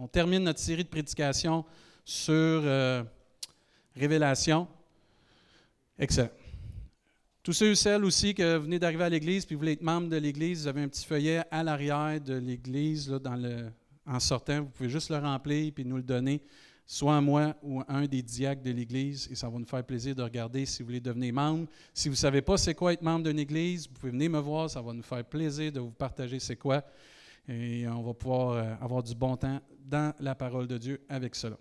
On termine notre série de prédications sur euh, Révélation. Excellent. Tous ceux et celles aussi que vous venez d'arriver à l'Église, puis vous voulez être membre de l'Église, vous avez un petit feuillet à l'arrière de l'Église, le, en sortant. Vous pouvez juste le remplir puis nous le donner, soit à moi ou à un des diacres de l'Église, et ça va nous faire plaisir de regarder si vous voulez devenir membre. Si vous ne savez pas c'est quoi être membre d'une Église, vous pouvez venir me voir, ça va nous faire plaisir de vous partager c'est quoi, et on va pouvoir euh, avoir du bon temps dans la parole de Dieu avec cela.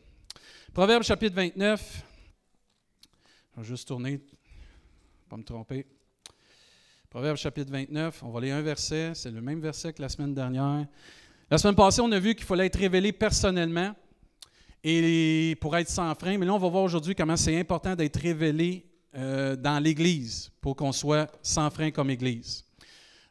Proverbe chapitre 29. Je vais juste tourner, pas me tromper. Proverbe chapitre 29, on va lire un verset, c'est le même verset que la semaine dernière. La semaine passée, on a vu qu'il fallait être révélé personnellement et pour être sans frein, mais là, on va voir aujourd'hui comment c'est important d'être révélé euh, dans l'Église pour qu'on soit sans frein comme Église.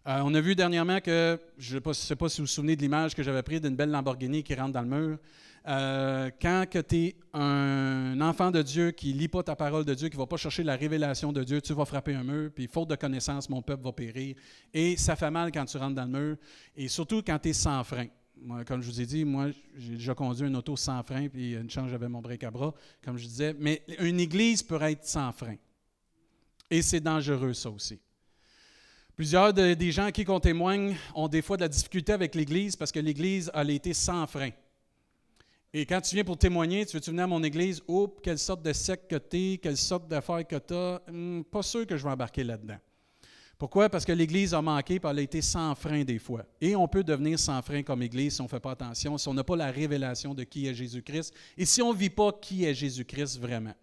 Euh, on a vu dernièrement que, je ne sais pas si vous vous souvenez de l'image que j'avais prise d'une belle Lamborghini qui rentre dans le mur. Euh, quand tu es un enfant de Dieu qui ne lit pas ta parole de Dieu, qui ne va pas chercher la révélation de Dieu, tu vas frapper un mur, puis faute de connaissance, mon peuple va périr. Et ça fait mal quand tu rentres dans le mur, et surtout quand tu es sans frein. comme je vous ai dit, moi, j'ai déjà conduit une auto sans frein, puis une chance, j'avais mon break à bras, comme je disais. Mais une église peut être sans frein. Et c'est dangereux, ça aussi. Plusieurs des gens qui on témoigne ont des fois de la difficulté avec l'Église parce que l'Église a été sans frein. Et quand tu viens pour témoigner, tu veux-tu venir à mon église? Oups, quelle sorte de secte que tu es, quelle sorte d'affaires que tu as? Hmm, pas sûr que je vais embarquer là-dedans. Pourquoi? Parce que l'Église a manqué et elle a été sans frein des fois. Et on peut devenir sans frein comme Église si on ne fait pas attention, si on n'a pas la révélation de qui est Jésus-Christ et si on ne vit pas qui est Jésus-Christ vraiment.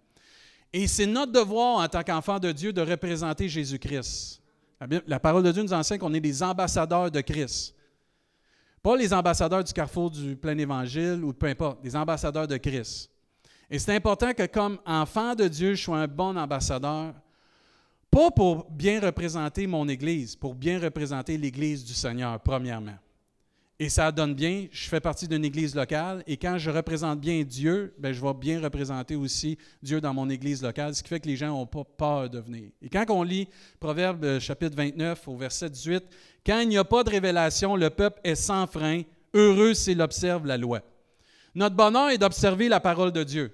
Et c'est notre devoir en tant qu'enfant de Dieu de représenter Jésus-Christ. La parole de Dieu nous enseigne qu'on est des ambassadeurs de Christ. Pas les ambassadeurs du carrefour du plein évangile ou peu importe, des ambassadeurs de Christ. Et c'est important que comme enfant de Dieu, je sois un bon ambassadeur, pas pour bien représenter mon Église, pour bien représenter l'Église du Seigneur, premièrement. Et ça donne bien, je fais partie d'une église locale et quand je représente bien Dieu, ben, je vais bien représenter aussi Dieu dans mon église locale, ce qui fait que les gens n'ont pas peur de venir. Et quand on lit Proverbe euh, chapitre 29 au verset 18, quand il n'y a pas de révélation, le peuple est sans frein, heureux s'il observe la loi. Notre bonheur est d'observer la parole de Dieu.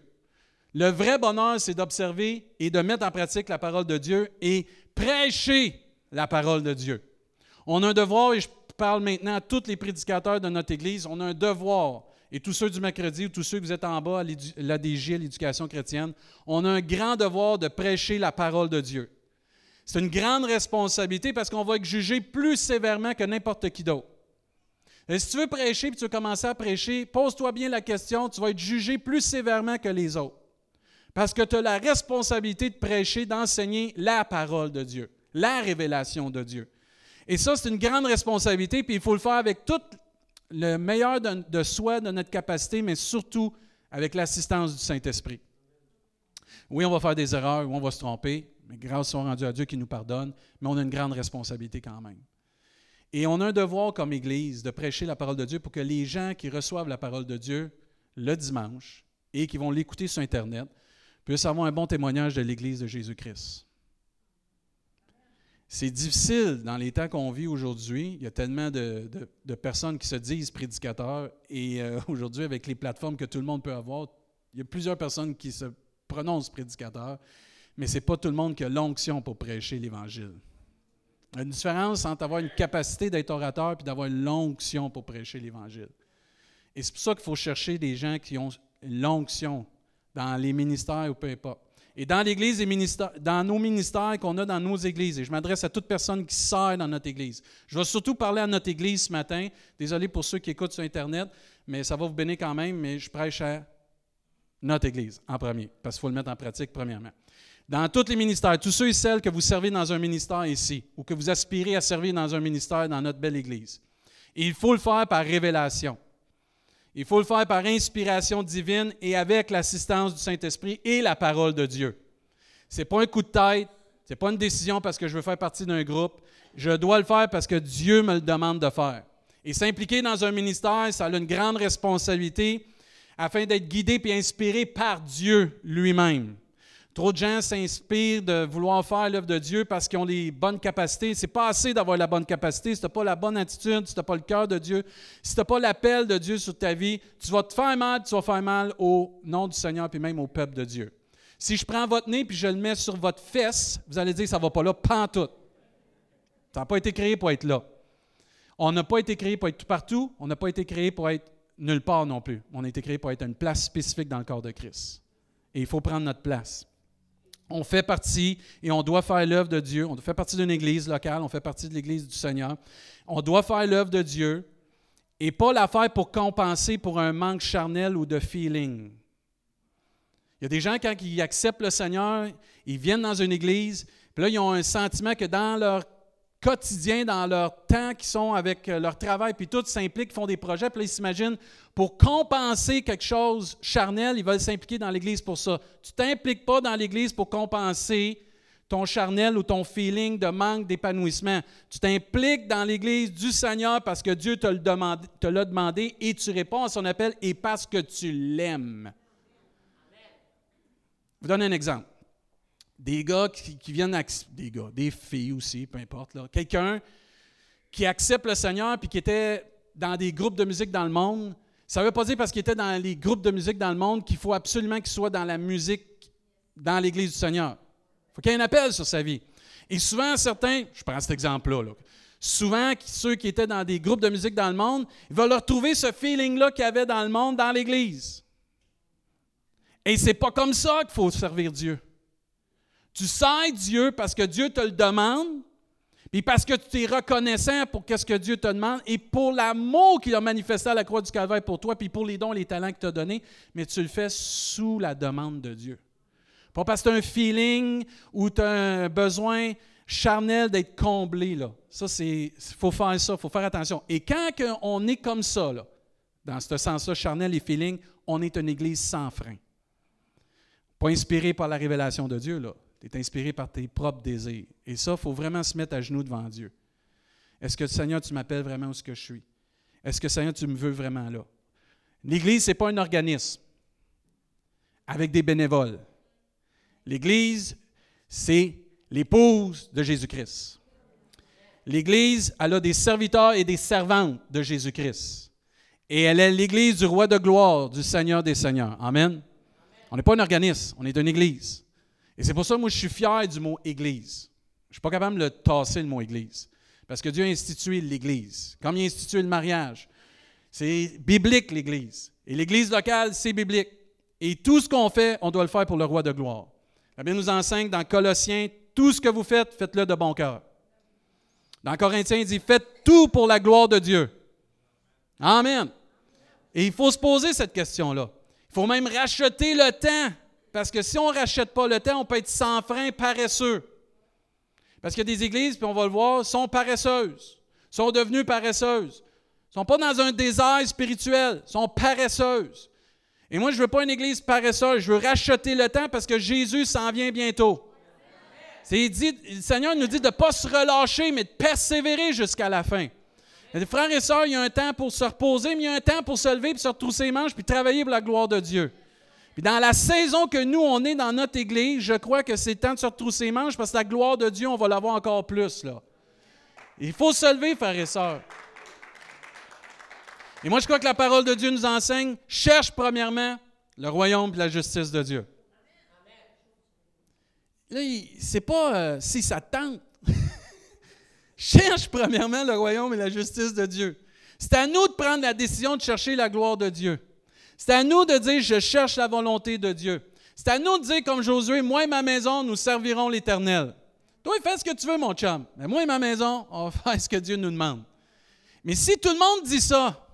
Le vrai bonheur, c'est d'observer et de mettre en pratique la parole de Dieu et prêcher la parole de Dieu. On a un devoir, et je parle maintenant à tous les prédicateurs de notre Église, on a un devoir, et tous ceux du mercredi ou tous ceux que vous êtes en bas à l'ADJ, l'éducation chrétienne, on a un grand devoir de prêcher la parole de Dieu. C'est une grande responsabilité parce qu'on va être jugé plus sévèrement que n'importe qui d'autre. Et si tu veux prêcher et tu veux commencer à prêcher, pose-toi bien la question, tu vas être jugé plus sévèrement que les autres. Parce que tu as la responsabilité de prêcher, d'enseigner la parole de Dieu, la révélation de Dieu. Et ça, c'est une grande responsabilité, puis il faut le faire avec tout le meilleur de, soi, de notre capacité, mais surtout avec l'assistance du Saint-Esprit. Oui, on va faire des erreurs, oui, on va se tromper, mais grâce soit rendue à Dieu qui nous pardonne, mais on a une grande responsabilité quand même. Et on a un devoir comme Église de prêcher la parole de Dieu pour que les gens qui reçoivent la parole de Dieu le dimanche et qui vont l'écouter sur Internet puissent avoir un bon témoignage de l'Église de Jésus-Christ. C'est difficile dans les temps qu'on vit aujourd'hui. Il y a tellement de, personnes qui se disent prédicateurs et euh, aujourd'hui, avec les plateformes que tout le monde peut avoir, il y a plusieurs personnes qui se prononcent prédicateurs, mais ce n'est pas tout le monde qui a l'onction pour prêcher l'Évangile. Il y a une différence entre avoir une capacité d'être orateur et d'avoir l'onction pour prêcher l'Évangile. Et c'est pour ça qu'il faut chercher des gens qui ont l'onction dans les ministères ou peu importe. Et dans l'Église, dans nos ministères qu'on a dans nos églises, et je m'adresse à toute personne qui sert dans notre Église. Je vais surtout parler à notre Église ce matin. Désolé pour ceux qui écoutent sur Internet, mais ça va vous bénir quand même, mais je prêche à notre Église en premier, parce qu'il faut le mettre en pratique premièrement. Dans tous les ministères, tous ceux et celles que vous servez dans un ministère ici, ou que vous aspirez à servir dans un ministère dans notre belle Église, il faut le faire par révélation. Il faut le faire par inspiration divine et avec l'assistance du Saint-Esprit et la parole de Dieu. Ce n'est pas un coup de tête, ce n'est pas une décision parce que je veux faire partie d'un groupe. Je dois le faire parce que Dieu me le demande de faire. Et s'impliquer dans un ministère, ça a une grande responsabilité afin d'être guidé et inspiré par Dieu lui-même. Trop de gens s'inspirent de vouloir faire l'œuvre de Dieu parce qu'ils ont les bonnes capacités. C'est pas assez d'avoir la bonne capacité. Si tu n'as pas la bonne attitude, si tu n'as pas le cœur de Dieu, si tu n'as pas l'appel de Dieu sur ta vie, tu vas te faire mal, tu vas faire mal au nom du Seigneur puis même au peuple de Dieu. Si je prends votre nez puis je le mets sur votre fesse, vous allez dire ça ne va pas là, pantoute. Ça n'a pas été créé pour être là. On n'a pas été créé pour être tout partout. On n'a pas été créé pour être nulle part non plus. On a été créé pour être une place spécifique dans le corps de Christ. Et il faut prendre notre place. On fait partie et on doit faire l'œuvre de Dieu. On fait partie d'une église locale, on fait partie de l'église du Seigneur. On doit faire l'œuvre de Dieu et pas la faire pour compenser pour un manque charnel ou de feeling. Il y a des gens, quand ils acceptent le Seigneur, ils viennent dans une église, puis là, ils ont un sentiment que dans leur quotidien, dans leur temps qui sont avec euh, leur travail, puis tout s'impliquent, font des projets, puis là, ils s'imaginent, pour compenser quelque chose charnel, ils veulent s'impliquer dans l'Église pour ça. Tu t'impliques pas dans l'Église pour compenser ton charnel ou ton feeling de manque d'épanouissement. Tu t'impliques dans l'Église du Seigneur parce que Dieu te l'a demandé et tu réponds à son appel et parce que tu l'aimes. Je vous donne un exemple des gars qui, viennent, des gars, des filles aussi, peu importe, quelqu'un qui accepte le Seigneur puis qui était dans des groupes de musique dans le monde, ça ne veut pas dire parce qu'il était dans les groupes de musique dans le monde qu'il faut absolument qu'il soit dans la musique dans l'Église du Seigneur. Il faut qu'il y ait un appel sur sa vie. Et souvent, certains, je prends cet exemple-là, souvent, ceux qui étaient dans des groupes de musique dans le monde, ils veulent retrouver ce feeling-là qu'il y avait dans le monde, dans l'Église. Et c'est pas comme ça qu'il faut servir Dieu. Tu sers Dieu parce que Dieu te le demande, puis parce que tu es reconnaissant pour ce que Dieu te demande et pour l'amour qu'il a manifesté à la croix du Calvaire pour toi, puis pour les dons, les talents qu'il t'a donnés, mais tu le fais sous la demande de Dieu. Pas parce que tu as un feeling ou tu as un besoin charnel d'être comblé. Là. Ça, c'est. Il faut faire ça, il faut faire attention. Et quand on est comme ça, là, dans ce sens-là, charnel et feeling, on est une église sans frein. Pas inspiré par la révélation de Dieu, là. Tu es inspiré par tes propres désirs. Et ça, il faut vraiment se mettre à genoux devant Dieu. Est-ce que, Seigneur, tu m'appelles vraiment où ce que je suis? Est-ce que, Seigneur, tu me veux vraiment là? L'Église, ce n'est pas un organisme avec des bénévoles. L'Église, c'est l'épouse de Jésus-Christ. L'Église, elle a des serviteurs et des servantes de Jésus-Christ. Et elle est l'Église du roi de gloire, du Seigneur des Seigneurs. Amen. On n'est pas un organisme, on est une Église. Et c'est pour ça que moi, je suis fier du mot Église. Je ne suis pas capable de le tasser, le mot Église. Parce que Dieu a institué l'Église. Comme il a institué le mariage. C'est biblique, l'Église. Et l'Église locale, c'est biblique. Et tout ce qu'on fait, on doit le faire pour le roi de gloire. La Bible nous enseigne dans Colossiens, tout ce que vous faites, faites-le de bon cœur. Dans Corinthiens, il dit, faites tout pour la gloire de Dieu. Amen. Et il faut se poser cette question-là. Il faut même racheter le temps parce que si on ne rachète pas le temps, on peut être sans frein, paresseux. Parce qu'il des églises, puis on va le voir, sont paresseuses, sont devenues paresseuses. sont pas dans un désert spirituel, sont paresseuses. Et moi, je ne veux pas une église paresseuse, je veux racheter le temps parce que Jésus s'en vient bientôt. C'est dit, le Seigneur nous dit de ne pas se relâcher, mais de persévérer jusqu'à la fin. frères et sœurs, il y a un temps pour se reposer, mais il y a un temps pour se lever, puis se retrousser les manches, puis travailler pour la gloire de Dieu dans la saison que nous, on est dans notre Église, je crois que c'est temps de se retrousser les manches parce que la gloire de Dieu, on va l'avoir encore plus. Là. Il faut se lever, frères et sœurs. Et moi, je crois que la parole de Dieu nous enseigne, cherche premièrement le royaume et la justice de Dieu. Là, c'est pas euh, si ça tente. cherche premièrement le royaume et la justice de Dieu. C'est à nous de prendre la décision de chercher la gloire de Dieu. C'est à nous de dire, je cherche la volonté de Dieu. C'est à nous de dire, comme Josué, moi et ma maison, nous servirons l'Éternel. Toi, fais ce que tu veux, mon chum. Mais moi et ma maison, on va faire ce que Dieu nous demande. Mais si tout le monde dit ça,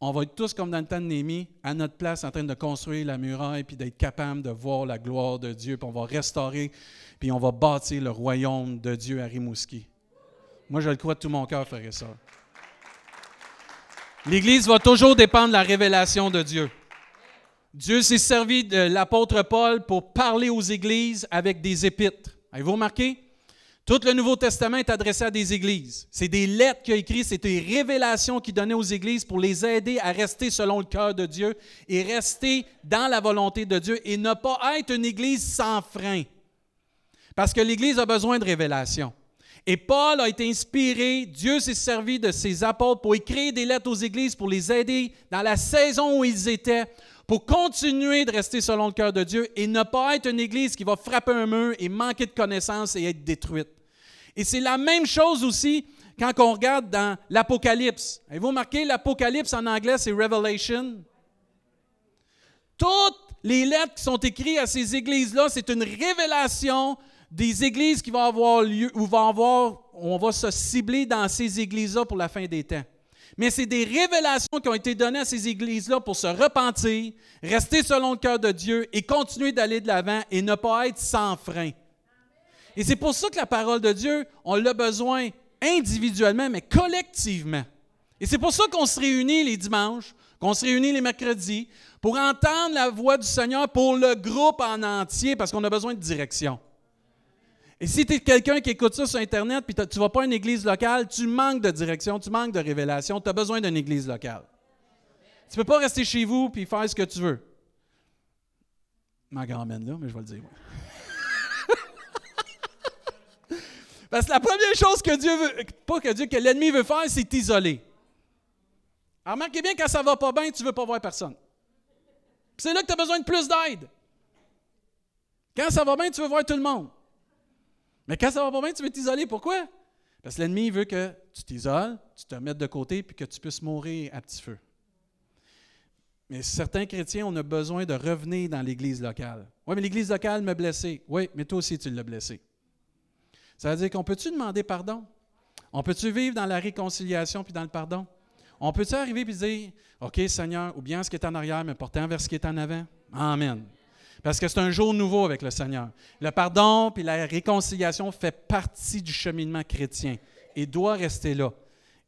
on va être tous comme dans le temps de Némi, à notre place, en train de construire la muraille, puis d'être capable de voir la gloire de Dieu, puis on va restaurer, puis on va bâtir le royaume de Dieu à Rimouski. Moi, je le crois de tout mon cœur, frère et sœurs. L'Église va toujours dépendre de la révélation de Dieu. Dieu s'est servi de l'apôtre Paul pour parler aux églises avec des épîtres. Avez-vous remarqué? Tout le Nouveau Testament est adressé à des églises. C'est des lettres qu'il a écrites, c'est des révélations qu'il donnait aux églises pour les aider à rester selon le cœur de Dieu et rester dans la volonté de Dieu et ne pas être une église sans frein. Parce que l'église a besoin de révélations. Et Paul a été inspiré, Dieu s'est servi de ses apôtres pour écrire des lettres aux églises, pour les aider dans la saison où ils étaient, pour continuer de rester selon le cœur de Dieu et ne pas être une église qui va frapper un mur et manquer de connaissances et être détruite. Et c'est la même chose aussi quand on regarde dans l'Apocalypse. Avez-vous remarqué, l'Apocalypse en anglais, c'est Revelation? Toutes les lettres qui sont écrites à ces églises-là, c'est une révélation des églises qui vont avoir lieu, ou vont avoir, on va se cibler dans ces églises-là pour la fin des temps. Mais c'est des révélations qui ont été données à ces églises-là pour se repentir, rester selon le cœur de Dieu et continuer d'aller de l'avant et ne pas être sans frein. Et c'est pour ça que la parole de Dieu, on l'a besoin individuellement, mais collectivement. Et c'est pour ça qu'on se réunit les dimanches, qu'on se réunit les mercredis, pour entendre la voix du Seigneur pour le groupe en entier, parce qu'on a besoin de direction. Et si tu es quelqu'un qui écoute ça sur Internet, puis tu ne vas pas à une église locale, tu manques de direction, tu manques de révélation, tu as besoin d'une église locale. Tu ne peux pas rester chez vous puis faire ce que tu veux. Ma grand-mère là, mais je vais le dire. Parce que la première chose que Dieu veut, pas que Dieu, que l'ennemi veut faire, c'est t'isoler. Alors, remarquez bien, quand ça va pas bien, tu ne veux pas voir personne. C'est là que tu as besoin de plus d'aide. Quand ça va bien, tu veux voir tout le monde. Mais quand ça va pas bien, tu veux t'isoler. Pourquoi? Parce que l'ennemi veut que tu t'isoles, tu te mettes de côté, puis que tu puisses mourir à petit feu. Mais certains chrétiens, on a besoin de revenir dans l'Église locale. Oui, mais l'Église locale m'a blessé. Oui, mais toi aussi, tu l'as blessé. Ça veut dire qu'on peut-tu demander pardon? On peut-tu vivre dans la réconciliation puis dans le pardon? On peut-tu arriver et dire, OK, Seigneur, ou bien ce qui est en arrière, mais portant vers ce qui est en avant? Amen. Parce que c'est un jour nouveau avec le Seigneur. Le pardon puis la réconciliation fait partie du cheminement chrétien et doit rester là.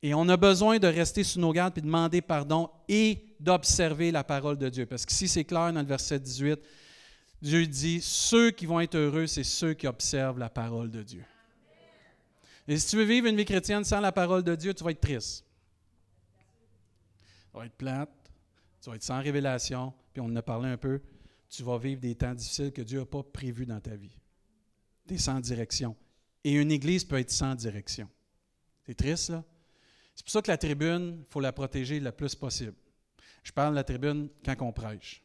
Et on a besoin de rester sous nos gardes puis demander pardon et d'observer la parole de Dieu. Parce qu'ici, c'est clair dans le verset 18, Dieu dit, ceux qui vont être heureux, c'est ceux qui observent la parole de Dieu. Et si tu veux vivre une vie chrétienne sans la parole de Dieu, tu vas être triste. Tu vas être plate, tu vas être sans révélation, puis on en a parlé un peu, tu vas vivre des temps difficiles que Dieu n'a pas prévus dans ta vie. Des sans direction. Et une église peut être sans direction. C'est triste, là? C'est pour ça que la tribune, il faut la protéger le plus possible. Je parle de la tribune quand on prêche.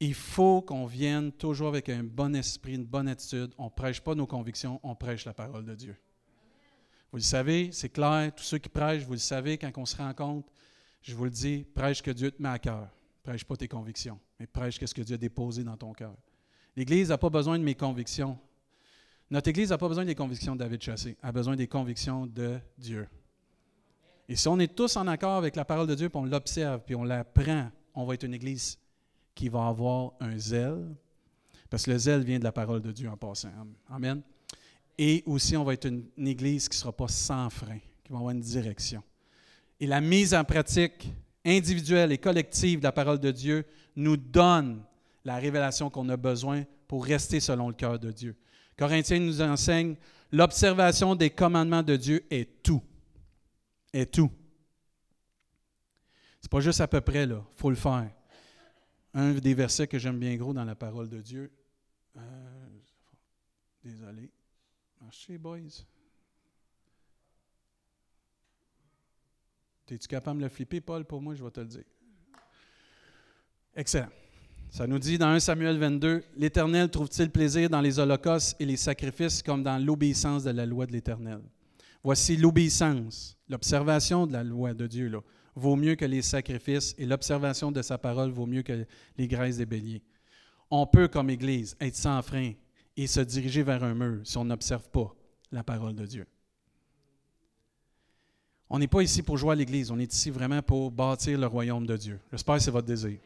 Il faut qu'on vienne toujours avec un bon esprit, une bonne attitude. On ne prêche pas nos convictions, on prêche la parole de Dieu. Vous le savez, c'est clair, tous ceux qui prêchent, vous le savez, quand on se rencontre, je vous le dis, prêche que Dieu te met à cœur. Prêche pas tes convictions, mais prêche ce que Dieu a déposé dans ton cœur? L'Église n'a pas besoin de mes convictions. Notre Église n'a pas besoin des convictions de David Chassé, elle a besoin des convictions de Dieu. Et si on est tous en accord avec la parole de Dieu, puis on l'observe, puis on l'apprend, on va être une Église qui va avoir un zèle, parce que le zèle vient de la parole de Dieu en passant. Amen. Et aussi, on va être une, église qui ne sera pas sans frein, qui va avoir une direction. Et la mise en pratique individuelle et collective de la parole de Dieu nous donne la révélation qu'on a besoin pour rester selon le cœur de Dieu. Corinthiens nous enseigne l'observation des commandements de Dieu est tout. Est tout. C'est pas juste à peu près, là. Faut le faire. Un des versets que j'aime bien gros dans la parole de Dieu. Euh, désolé. Marchez, boys. Es-tu capable de le flipper, Paul, pour moi? Je vais te le dire. Excellent. Ça nous dit dans 1 Samuel 22, L'Éternel trouve-t-il plaisir dans les holocaustes et les sacrifices comme dans l'obéissance de la loi de l'Éternel? Voici l'obéissance, l'observation de la loi de Dieu, vaut mieux que les sacrifices et l'observation de sa parole vaut mieux que les graisses des béliers. On peut, comme Église, être sans frein et se diriger vers un mur si on n'observe pas la parole de Dieu. On n'est pas ici pour jouer à l'Église, on est ici vraiment pour bâtir le royaume de Dieu. J'espère que c'est votre désir.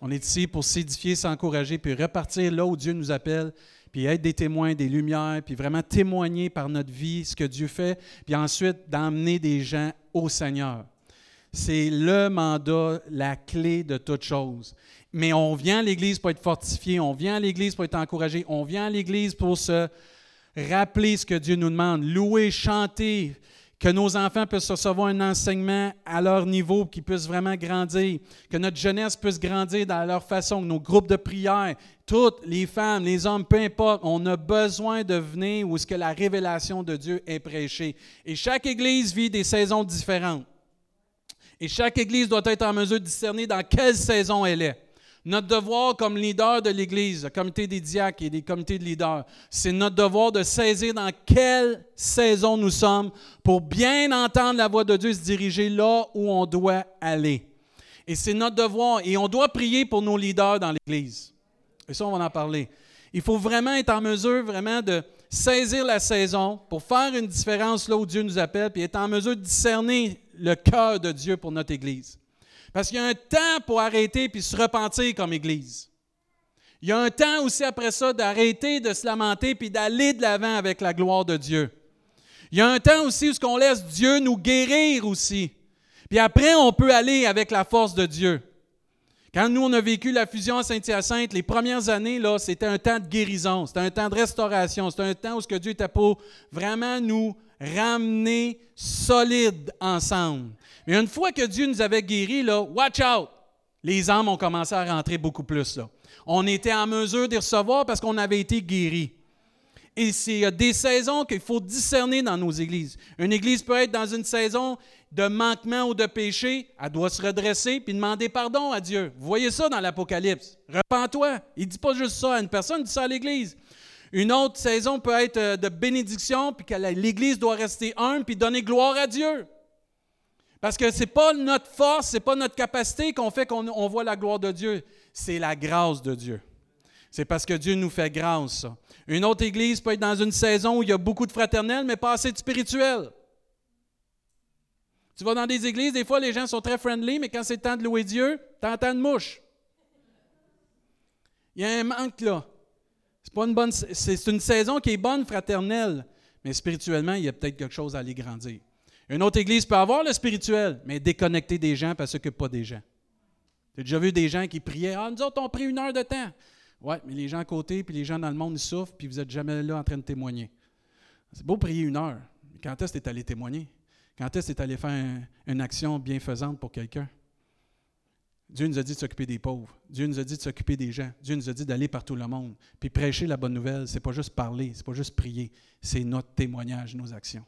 On est ici pour s'édifier, s'encourager, puis repartir là où Dieu nous appelle, puis être des témoins, des lumières, puis vraiment témoigner par notre vie ce que Dieu fait, puis ensuite d'emmener des gens au Seigneur. C'est le mandat, la clé de toute chose. Mais on vient à l'Église pour être fortifié, on vient à l'Église pour être encouragé, on vient à l'Église pour se rappeler ce que Dieu nous demande, louer, chanter, que nos enfants puissent recevoir un enseignement à leur niveau, qu'ils puissent vraiment grandir, que notre jeunesse puisse grandir dans leur façon, que nos groupes de prière, toutes les femmes, les hommes, peu importe, on a besoin de venir où ce que la révélation de Dieu est prêchée. Et chaque Église vit des saisons différentes. Et chaque Église doit être en mesure de discerner dans quelle saison elle est. Notre devoir comme leader de l'Église, le comité des diacres et des comités de leaders, c'est notre devoir de saisir dans quelle saison nous sommes pour bien entendre la voix de Dieu se diriger là où on doit aller. Et c'est notre devoir. Et on doit prier pour nos leaders dans l'Église. Et ça, on va en parler. Il faut vraiment être en mesure vraiment de saisir la saison pour faire une différence là où Dieu nous appelle, puis être en mesure de discerner le cœur de Dieu pour notre Église. Parce qu'il y a un temps pour arrêter puis se repentir comme Église. Il y a un temps aussi après ça d'arrêter de se lamenter puis d'aller de l'avant avec la gloire de Dieu. Il y a un temps aussi où on laisse Dieu nous guérir aussi. Puis après, on peut aller avec la force de Dieu. Quand nous, on a vécu la fusion à Saint-Hyacinthe, les premières années, là, c'était un temps de guérison, c'était un temps de restauration, c'était un temps où ce que Dieu était pour vraiment nous ramener solides ensemble. Mais une fois que Dieu nous avait guéris, là, watch out! Les âmes ont commencé à rentrer beaucoup plus. Là. On était en mesure de recevoir parce qu'on avait été guéris. Et c'est des saisons qu'il faut discerner dans nos églises. Une église peut être dans une saison de manquement ou de péché. Elle doit se redresser puis demander pardon à Dieu. Vous voyez ça dans l'Apocalypse. Repends-toi. Il ne dit pas juste ça à une personne, il dit ça à l'église. Une autre saison peut être euh, de bénédiction, puis que l'Église doit rester humble, puis donner gloire à Dieu. Parce que ce n'est pas notre force, ce n'est pas notre capacité qu'on fait qu'on voit la gloire de Dieu. C'est la grâce de Dieu. C'est parce que Dieu nous fait grâce. Une autre église peut être dans une saison où il y a beaucoup de fraternel, mais pas assez de spirituel. Tu vas dans des églises, des fois les gens sont très friendly, mais quand c'est le temps de louer Dieu, tu entends de mouche. Il y a un manque là. C'est pas une bonne, c'est une saison qui est bonne fraternelle, mais spirituellement, il y a peut-être quelque chose à aller grandir. Une autre église peut avoir le spirituel, mais déconnecter des gens parce que pas des gens. As déjà vu des gens qui priaient Ah, nous autres, on pris une heure de temps. Oui, mais les gens à côté, puis les gens dans le monde, ils souffrent, puis vous n'êtes jamais là en train de témoigner. C'est beau prier une heure, mais quand est-ce que tu es allé témoigner? Quand est-ce que tu es allé faire une action bienfaisante pour quelqu'un? Dieu nous a dit de s'occuper des pauvres. Dieu nous a dit de s'occuper des gens. Dieu nous a dit d'aller par tout le monde. Puis prêcher la bonne nouvelle, c'est pas juste parler, c'est pas juste prier, c'est notre témoignage, nos actions.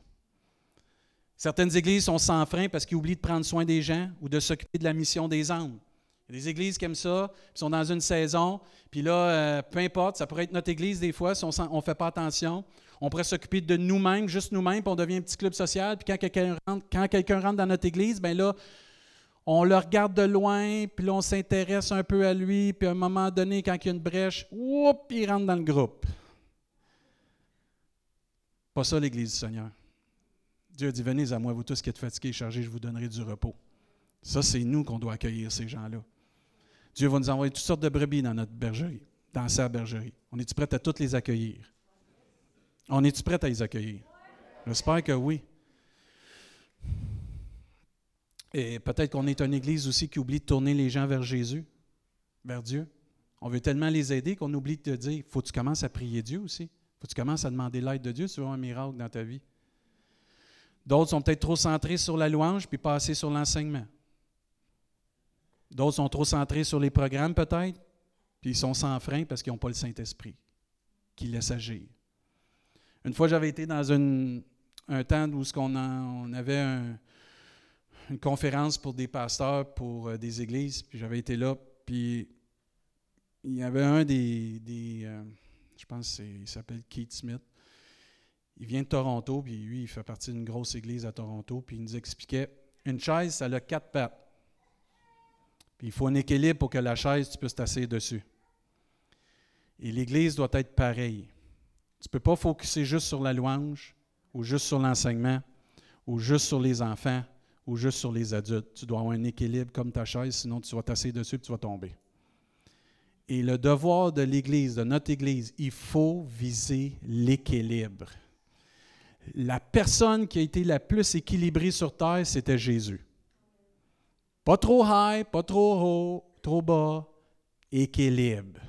Certaines églises sont sans frein parce qu'ils oublient de prendre soin des gens ou de s'occuper de la mission des âmes. Il y a des églises aiment ça, qui sont dans une saison, puis là, euh, peu importe, ça pourrait être notre église des fois, si on ne fait pas attention. On pourrait s'occuper de nous-mêmes, juste nous-mêmes, puis on devient un petit club social. Puis quand quelqu'un rentre, quand quelqu'un rentre dans notre église, bien là, on le regarde de loin, puis là, on s'intéresse un peu à lui, puis à un moment donné, quand il y a une brèche, oups, il rentre dans le groupe. Pas ça l'Église du Seigneur. Dieu a dit, venez à moi, vous tous qui êtes fatigués et chargés, je vous donnerai du repos. Ça, c'est nous qu'on doit accueillir ces gens-là. Dieu va nous envoyer toutes sortes de brebis dans notre bergerie, dans sa bergerie. On est-tu prêt à toutes les accueillir? On est-tu prêt à les accueillir? J'espère que oui. Et peut-être qu'on est une église aussi qui oublie de tourner les gens vers Jésus, vers Dieu. On veut tellement les aider qu'on oublie de dire, faut que tu commences à prier Dieu aussi. faut que tu commences à demander l'aide de Dieu si tu veux un miracle dans ta vie. D'autres sont peut-être trop centrés sur la louange puis pas assez sur l'enseignement. D'autres sont trop centrés sur les programmes peut-être, puis ils sont sans frein parce qu'ils n'ont pas le Saint-Esprit qui laisse agir. Une fois, j'avais été dans un temps où on, on avait une conférence pour des pasteurs, pour euh, des églises, puis j'avais été là, puis il y avait un des, euh, je pense qu'il s'appelle Keith Smith, il vient de Toronto, puis lui, il fait partie d'une grosse église à Toronto, puis il nous expliquait une chaise, ça a quatre pattes. Puis il faut un équilibre pour que la chaise, tu puisses t'asseoir dessus. Et l'église doit être pareille. Tu ne peux pas focuser juste sur la louange, ou juste sur l'enseignement, ou juste sur les enfants, ou juste sur les adultes. Tu dois avoir un équilibre comme ta chaise, sinon tu vas t'asseoir dessus et tu vas tomber. Et le devoir de l'Église, de notre Église, il faut viser l'équilibre la personne qui a été la plus équilibrée sur terre, c'était Jésus. Pas trop high, pas trop haut, trop bas, équilibre.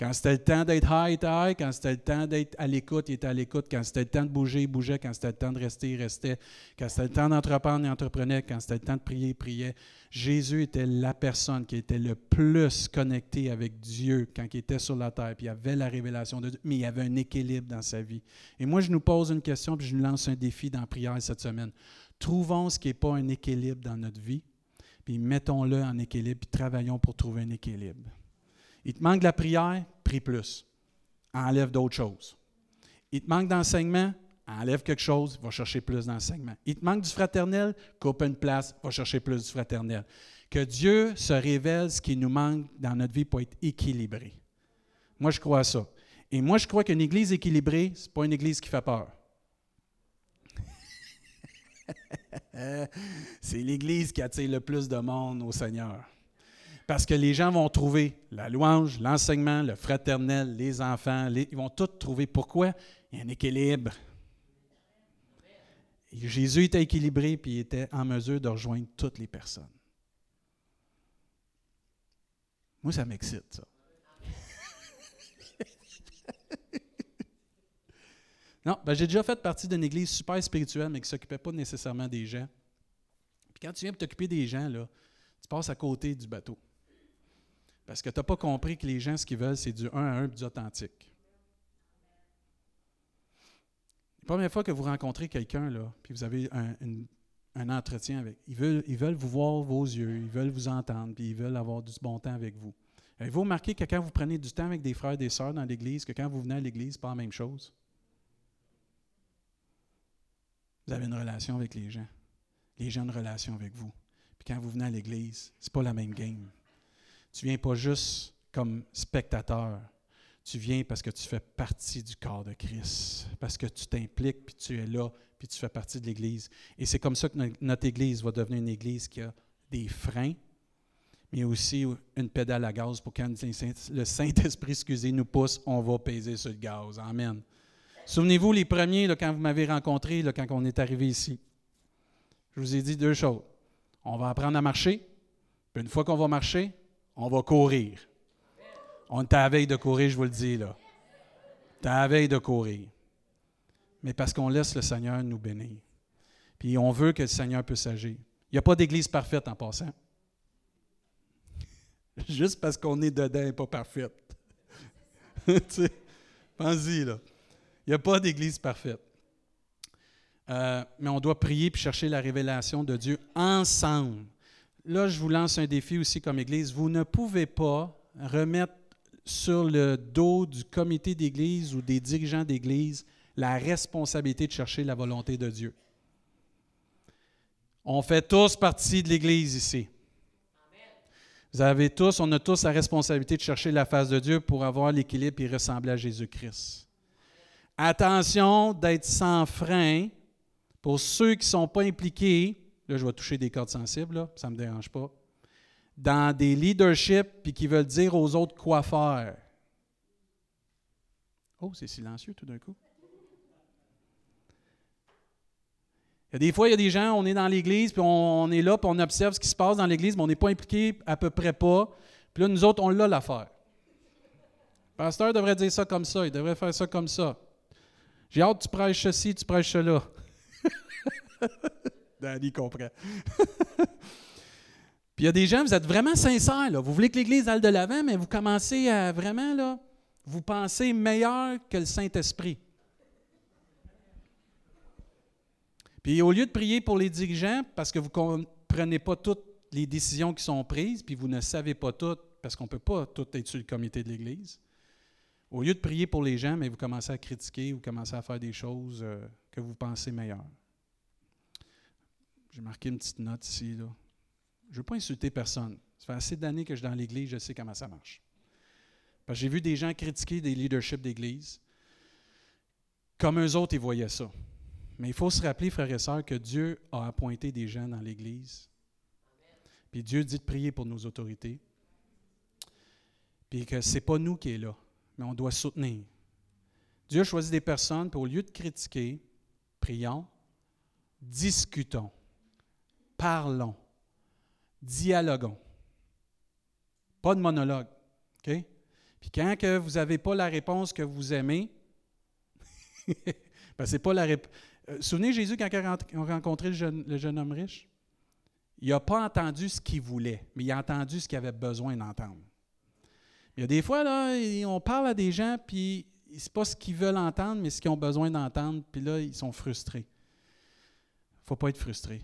Quand c'était le temps d'être high, high. Quand c'était le temps d'être à l'écoute, il était à l'écoute. Quand c'était le temps de bouger, il bougeait. Quand c'était le temps de rester, il restait. Quand c'était le temps d'entreprendre, il entreprenait. Quand c'était le temps de prier, il priait. Jésus était la personne qui était le plus connectée avec Dieu quand il était sur la terre. Puis il avait la révélation de Dieu, mais il avait un équilibre dans sa vie. Et moi, je nous pose une question, puis je nous lance un défi dans la prière cette semaine. Trouvons ce qui n'est pas un équilibre dans notre vie, puis mettons-le en équilibre, puis travaillons pour trouver un équilibre. Il te manque de la prière, prie plus. Enlève d'autres choses. Il te manque d'enseignement, enlève quelque chose, va chercher plus d'enseignement. Il te manque du fraternel, coupe une place, va chercher plus du fraternel. Que Dieu se révèle ce qui nous manque dans notre vie pour être équilibré. Moi, je crois à ça. Et moi, je crois qu'une église équilibrée, ce n'est pas une église qui fait peur. C'est l'église qui attire le plus de monde au Seigneur. Parce que les gens vont trouver la louange, l'enseignement, le fraternel, les enfants, ils vont tous trouver pourquoi il y a un équilibre. Jésus était équilibré puis il était en mesure de rejoindre toutes les personnes. Moi, ça m'excite, ça. non, ben, j'ai déjà fait partie d'une église super spirituelle, mais qui ne s'occupait pas nécessairement des gens. Puis quand tu viens t'occuper des gens, là, tu passes à côté du bateau. Parce que tu n'as pas compris que les gens, ce qu'ils veulent, c'est du un à un, du authentique. La première fois que vous rencontrez quelqu'un, puis vous avez un, entretien avec, ils veulent, ils veulent vous voir vos yeux, ils veulent vous entendre, puis ils veulent avoir du bon temps avec vous. Avez-vous remarqué que quand vous prenez du temps avec des frères et des sœurs dans l'Église, que quand vous venez à l'Église, ce n'est pas la même chose? Vous avez une relation avec les gens. Les gens ont une relation avec vous. Puis quand vous venez à l'Église, ce n'est pas la même game. Tu viens pas juste comme spectateur. Tu viens parce que tu fais partie du corps de Christ, parce que tu t'impliques, puis tu es là, puis tu fais partie de l'Église. Et c'est comme ça que notre Église va devenir une Église qui a des freins, mais aussi une pédale à gaz pour quand le Saint-Esprit, excusez, nous pousse, on va peser sur le gaz. Amen. Souvenez-vous, les premiers, quand vous m'avez rencontré, quand on est arrivé ici, je vous ai dit deux choses. On va apprendre à marcher, puis une fois qu'on va marcher, on va courir. On est à veille de courir, je vous le dis là. On à veille de courir. Mais parce qu'on laisse le Seigneur nous bénir. Puis on veut que le Seigneur puisse agir. Il n'y a pas d'église parfaite en passant. Juste parce qu'on est dedans et pas parfaite. Pense-y, là. Il n'y a pas d'église parfaite. Euh, mais on doit prier et chercher la révélation de Dieu ensemble là, je vous lance un défi aussi comme Église. Vous ne pouvez pas remettre sur le dos du comité d'Église ou des dirigeants d'Église la responsabilité de chercher la volonté de Dieu. On fait tous partie de l'Église ici. Vous avez tous, on a tous la responsabilité de chercher la face de Dieu pour avoir l'équilibre et ressembler à Jésus-Christ. Attention d'être sans frein pour ceux qui ne sont pas impliqués là je vais toucher des cordes sensibles, ça ne me dérange pas, dans des leaderships puis qui veulent dire aux autres quoi faire. Oh, c'est silencieux tout d'un coup. Il y a des fois, il y a des gens, on est dans l'Église, puis on, est là, puis on observe ce qui se passe dans l'Église, mais on n'est pas impliqué à peu près pas. Puis là, nous autres, on l'a l'affaire. Le pasteur devrait dire ça comme ça, il devrait faire ça comme ça. J'ai hâte, tu prêches ceci, tu prêches cela. Danny comprend. Puis il y a des gens, vous êtes vraiment sincères, là. vous voulez que l'Église aille de l'avant, mais vous commencez à vraiment, là, vous pensez meilleur que le Saint-Esprit. Puis au lieu de prier pour les dirigeants, parce que vous ne comprenez pas toutes les décisions qui sont prises, puis vous ne savez pas toutes, parce qu'on ne peut pas tout être sur le comité de l'Église, au lieu de prier pour les gens, mais vous commencez à critiquer, vous commencez à faire des choses euh, que vous pensez meilleures. J'ai marqué une petite note ici. Je ne veux pas insulter personne. Ça fait assez d'années que je suis dans l'Église, je sais comment ça marche. Parce que j'ai vu des gens critiquer des leaderships d'Église. Comme eux autres, ils voyaient ça. Mais il faut se rappeler, frères et sœurs, que Dieu a appointé des gens dans l'Église. Puis Dieu dit de prier pour nos autorités. Puis que ce n'est pas nous qui est là, mais on doit soutenir. Dieu a choisi des personnes, puis au lieu de critiquer, prions, discutons parlons, dialoguons. Pas de monologue. Puis quand que vous n'avez pas la réponse que vous aimez, ben c'est pas la réponse. souvenez Jésus quand il a rencontré le jeune, le jeune homme riche? Il n'a pas entendu ce qu'il voulait, mais il a entendu ce qu'il avait besoin d'entendre. Il y a des fois, là, on parle à des gens, puis c'est pas ce qu'ils veulent entendre, mais ce qu'ils ont besoin d'entendre, puis là, ils sont frustrés. Il ne faut pas être frustré.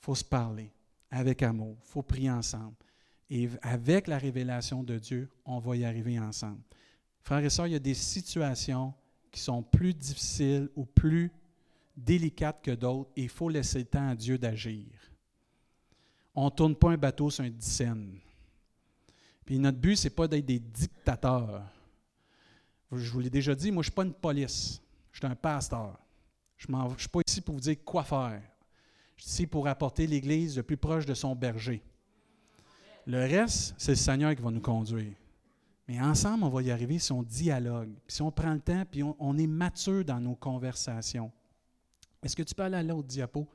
Faut se parler avec amour. Faut prier ensemble. Et avec la révélation de Dieu, on va y arriver ensemble. Frères et sœurs, il y a des situations qui sont plus difficiles ou plus délicates que d'autres, et il faut laisser le temps à Dieu d'agir. On ne tourne pas un bateau sur un dixaine. Puis notre but, ce n'est pas d'être des dictateurs. Je vous l'ai déjà dit, moi, je ne suis pas une police. Je suis un pasteur. Je ne suis pas ici pour vous dire quoi faire. Ici pour apporter l'Église le plus proche de son berger. Le reste, c'est le Seigneur qui va nous conduire. Mais ensemble, on va y arriver si on dialogue, si on prend le temps, puis on, est mature dans nos conversations. Est-ce que tu peux aller à l'autre diapo?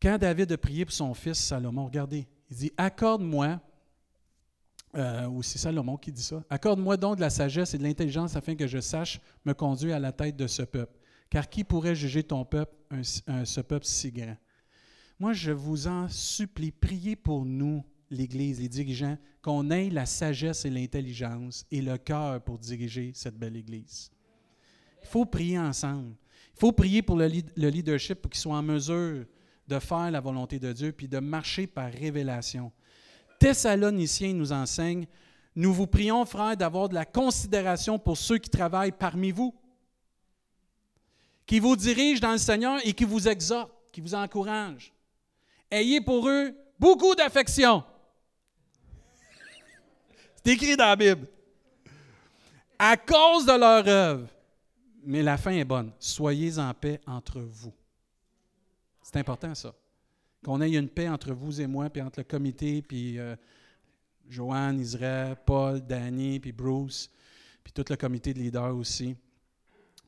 Quand David a prié pour son fils Salomon, regardez, il dit Accorde-moi, euh, ou c'est Salomon qui dit ça, accorde-moi donc de la sagesse et de l'intelligence afin que je sache me conduire à la tête de ce peuple. Car qui pourrait juger ton peuple, ce peuple si grand? Moi, je vous en supplie, priez pour nous, l'Église, les dirigeants, qu'on ait la sagesse et l'intelligence et le cœur pour diriger cette belle Église. Il faut prier ensemble. Il faut prier pour le, le leadership pour qu'ils soient en mesure de faire la volonté de Dieu, puis de marcher par révélation. Thessaloniciens nous enseigne, nous vous prions, frères, d'avoir de la considération pour ceux qui travaillent parmi vous, qui vous dirigent dans le Seigneur et qui vous exhortent, qui vous encouragent. Ayez pour eux beaucoup d'affection. C'est écrit dans la Bible. À cause de leur œuvre. Mais la fin est bonne. Soyez en paix entre vous. C'est important, ça. Qu'on ait une paix entre vous et moi, puis entre le comité, puis euh, Joanne, Israël, Paul, Danny, puis Bruce, puis tout le comité de leaders aussi.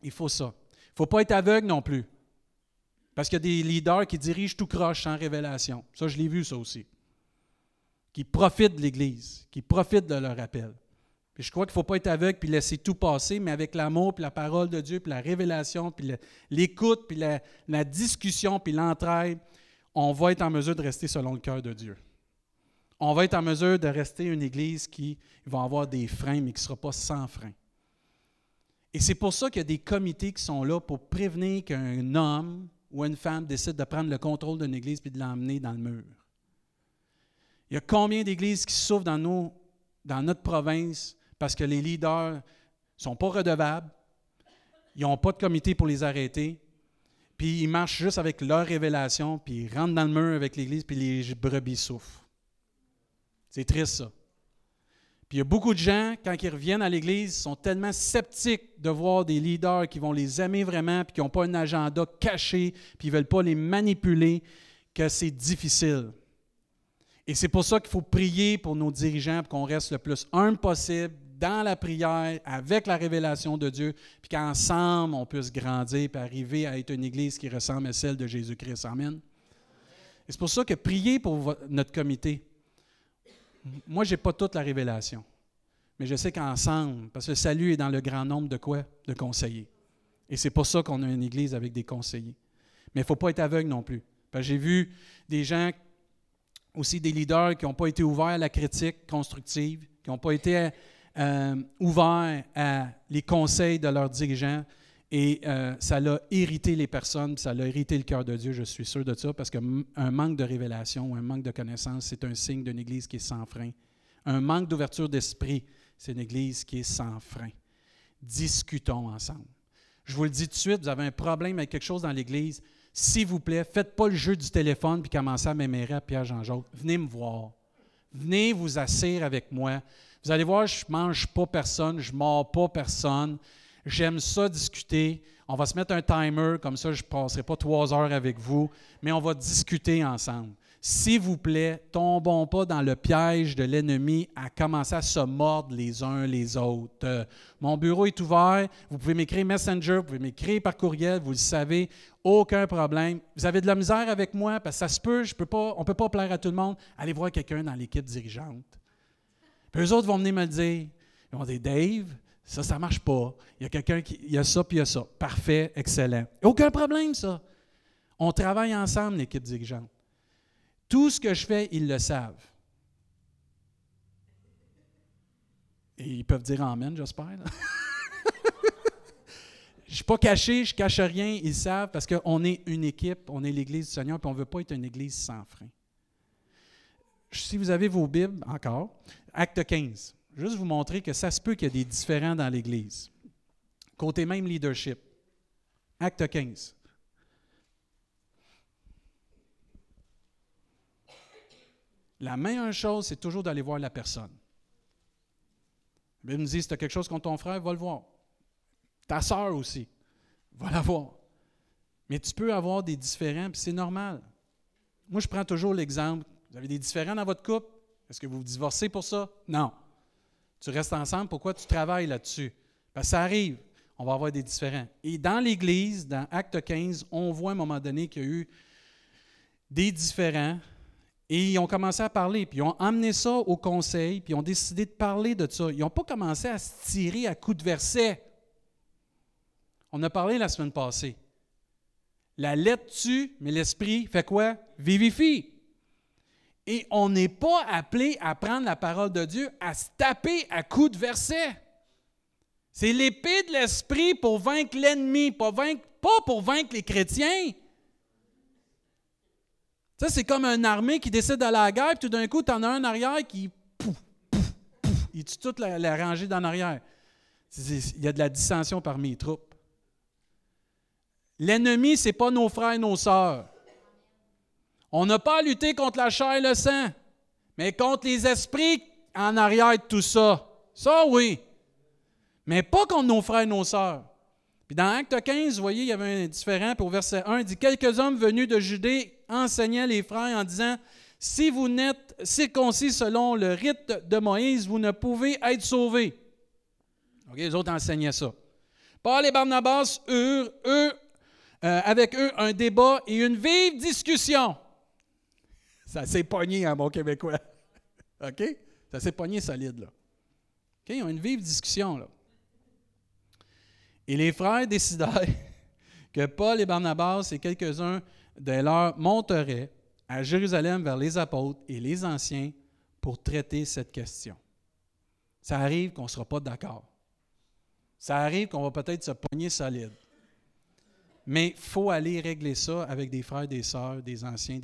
Il faut ça. Faut pas être aveugle non plus. Parce qu'il y a des leaders qui dirigent tout croche sans révélation. Ça, je l'ai vu, ça aussi. Qui profitent de l'Église, qui profitent de leur appel je crois qu'il ne faut pas être aveugle puis laisser tout passer, mais avec l'amour, puis la parole de Dieu, puis la révélation, puis l'écoute, puis la, discussion, puis l'entraide, on va être en mesure de rester selon le cœur de Dieu. On va être en mesure de rester une Église qui va avoir des freins, mais qui ne sera pas sans freins. Et c'est pour ça qu'il y a des comités qui sont là pour prévenir qu'un homme ou une femme décide de prendre le contrôle d'une Église puis de l'emmener dans le mur. Il y a combien d'églises qui souffrent dans, dans notre province parce que les leaders ne sont pas redevables, ils n'ont pas de comité pour les arrêter, puis ils marchent juste avec leur révélation, puis ils rentrent dans le mur avec l'Église, puis les brebis souffrent. C'est triste, ça. Puis il y a beaucoup de gens, quand ils reviennent à l'Église, sont tellement sceptiques de voir des leaders qui vont les aimer vraiment, puis qui n'ont pas un agenda caché, puis ils ne veulent pas les manipuler, que c'est difficile. Et c'est pour ça qu'il faut prier pour nos dirigeants, pour qu'on reste le plus humble possible, dans la prière, avec la révélation de Dieu, puis qu'ensemble, on puisse grandir et arriver à être une Église qui ressemble à celle de Jésus-Christ. Amen. Et c'est pour ça que priez pour notre comité. Moi, je n'ai pas toute la révélation, mais je sais qu'ensemble, parce que le salut est dans le grand nombre de quoi? De conseillers. Et c'est pour ça qu'on a une Église avec des conseillers. Mais il ne faut pas être aveugle non plus. J'ai vu des gens, aussi des leaders qui n'ont pas été ouverts à la critique constructive, qui n'ont pas été euh, ouverts à les conseils de leurs dirigeants. Et euh, ça l'a irrité les personnes, ça l'a irrité le cœur de Dieu, je suis sûr de ça, parce qu'un manque de révélation, un manque de connaissance, c'est un signe d'une Église qui est sans frein. Un manque d'ouverture d'esprit, c'est une Église qui est sans frein. Discutons ensemble. Je vous le dis tout de suite, vous avez un problème avec quelque chose dans l'Église, s'il vous plaît, faites pas le jeu du téléphone puis commencez à m'aimer à Pierre-Jean-Jacques. Venez me voir. Venez vous asseoir avec moi. Vous allez voir, je mange pas personne, je mords pas personne. J'aime ça discuter. On va se mettre un timer, comme ça je ne passerai pas trois heures avec vous, mais on va discuter ensemble. S'il vous plaît, tombons pas dans le piège de l'ennemi à commencer à se mordre les uns les autres. Euh, mon bureau est ouvert. Vous pouvez m'écrire Messenger, vous pouvez m'écrire par courriel, vous le savez, aucun problème. Vous avez de la misère avec moi parce que ça se peut, je peux pas, on ne peut pas plaire à tout le monde. Allez voir quelqu'un dans l'équipe dirigeante. Puis eux autres vont venir me le dire. Ils vont dire Dave, ça, ça ne marche pas. Il y a quelqu'un qui. Il y a ça, puis il y a ça. Parfait, excellent. Aucun problème, ça. On travaille ensemble, l'équipe dirigeante. Tout ce que je fais, ils le savent. Et ils peuvent dire Amen, j'espère. je ne suis pas caché, je ne cache rien, ils savent parce qu'on est une équipe, on est l'Église du Seigneur, puis on ne veut pas être une Église sans frein. Si vous avez vos Bibles encore, acte 15. Juste vous montrer que ça se peut qu'il y ait des différents dans l'Église. Côté même leadership. Acte 15. La meilleure chose, c'est toujours d'aller voir la personne. La Bible me dit, si tu as quelque chose contre ton frère, va le voir. Ta soeur aussi, va la voir. Mais tu peux avoir des différends, puis c'est normal. Moi, je prends toujours l'exemple. Vous avez des différends dans votre couple? Est-ce que vous vous divorcez pour ça? Non. Tu restes ensemble, pourquoi tu travailles là-dessus? Que ça arrive, on va avoir des différends. Et dans l'Église, dans Acte 15, on voit à un moment donné qu'il y a eu des différends et ils ont commencé à parler, puis ils ont amené ça au conseil, puis ils ont décidé de parler de ça. Ils n'ont pas commencé à se tirer à coups de versets. On a parlé la semaine passée. La lettre tue, mais l'esprit fait quoi? Vivifie. Et on n'est pas appelé à prendre la parole de Dieu, à se taper à coups de versets. C'est l'épée de l'esprit pour vaincre l'ennemi, pas, pour vaincre les chrétiens. Ça, c'est comme une armée qui décide d'aller à la guerre, puis tout d'un coup, tu en as un arrière qui. Pouf, pouf, pouf, il tue toute la, rangée d'en arrière. Il y a de la dissension parmi les troupes. L'ennemi, ce n'est pas nos frères et nos sœurs. On n'a pas à lutter contre la chair et le sang, mais contre les esprits en arrière de tout ça. Ça, oui. Mais pas contre nos frères et nos sœurs. Puis dans Acte 15, vous voyez, il y avait un différent. Puis au verset 1, il dit Quelques hommes venus de Judée enseignaient les frères en disant Si vous n'êtes circoncis selon le rite de Moïse, vous ne pouvez être sauvés. les autres enseignaient ça. Paul et Barnabas eurent, eux, euh, avec eux, un débat et une vive discussion. Ça s'est pogné, un bon québécois. OK? Ça s'est pogné solide, là. OK? Ils ont une vive discussion, là. Et les frères décidèrent que Paul et Barnabas et quelques-uns de leurs monteraient à Jérusalem vers les apôtres et les anciens pour traiter cette question. Ça arrive qu'on ne sera pas d'accord. Ça arrive qu'on va peut-être se pogner solide. Mais il faut aller régler ça avec des frères, des sœurs, des anciens,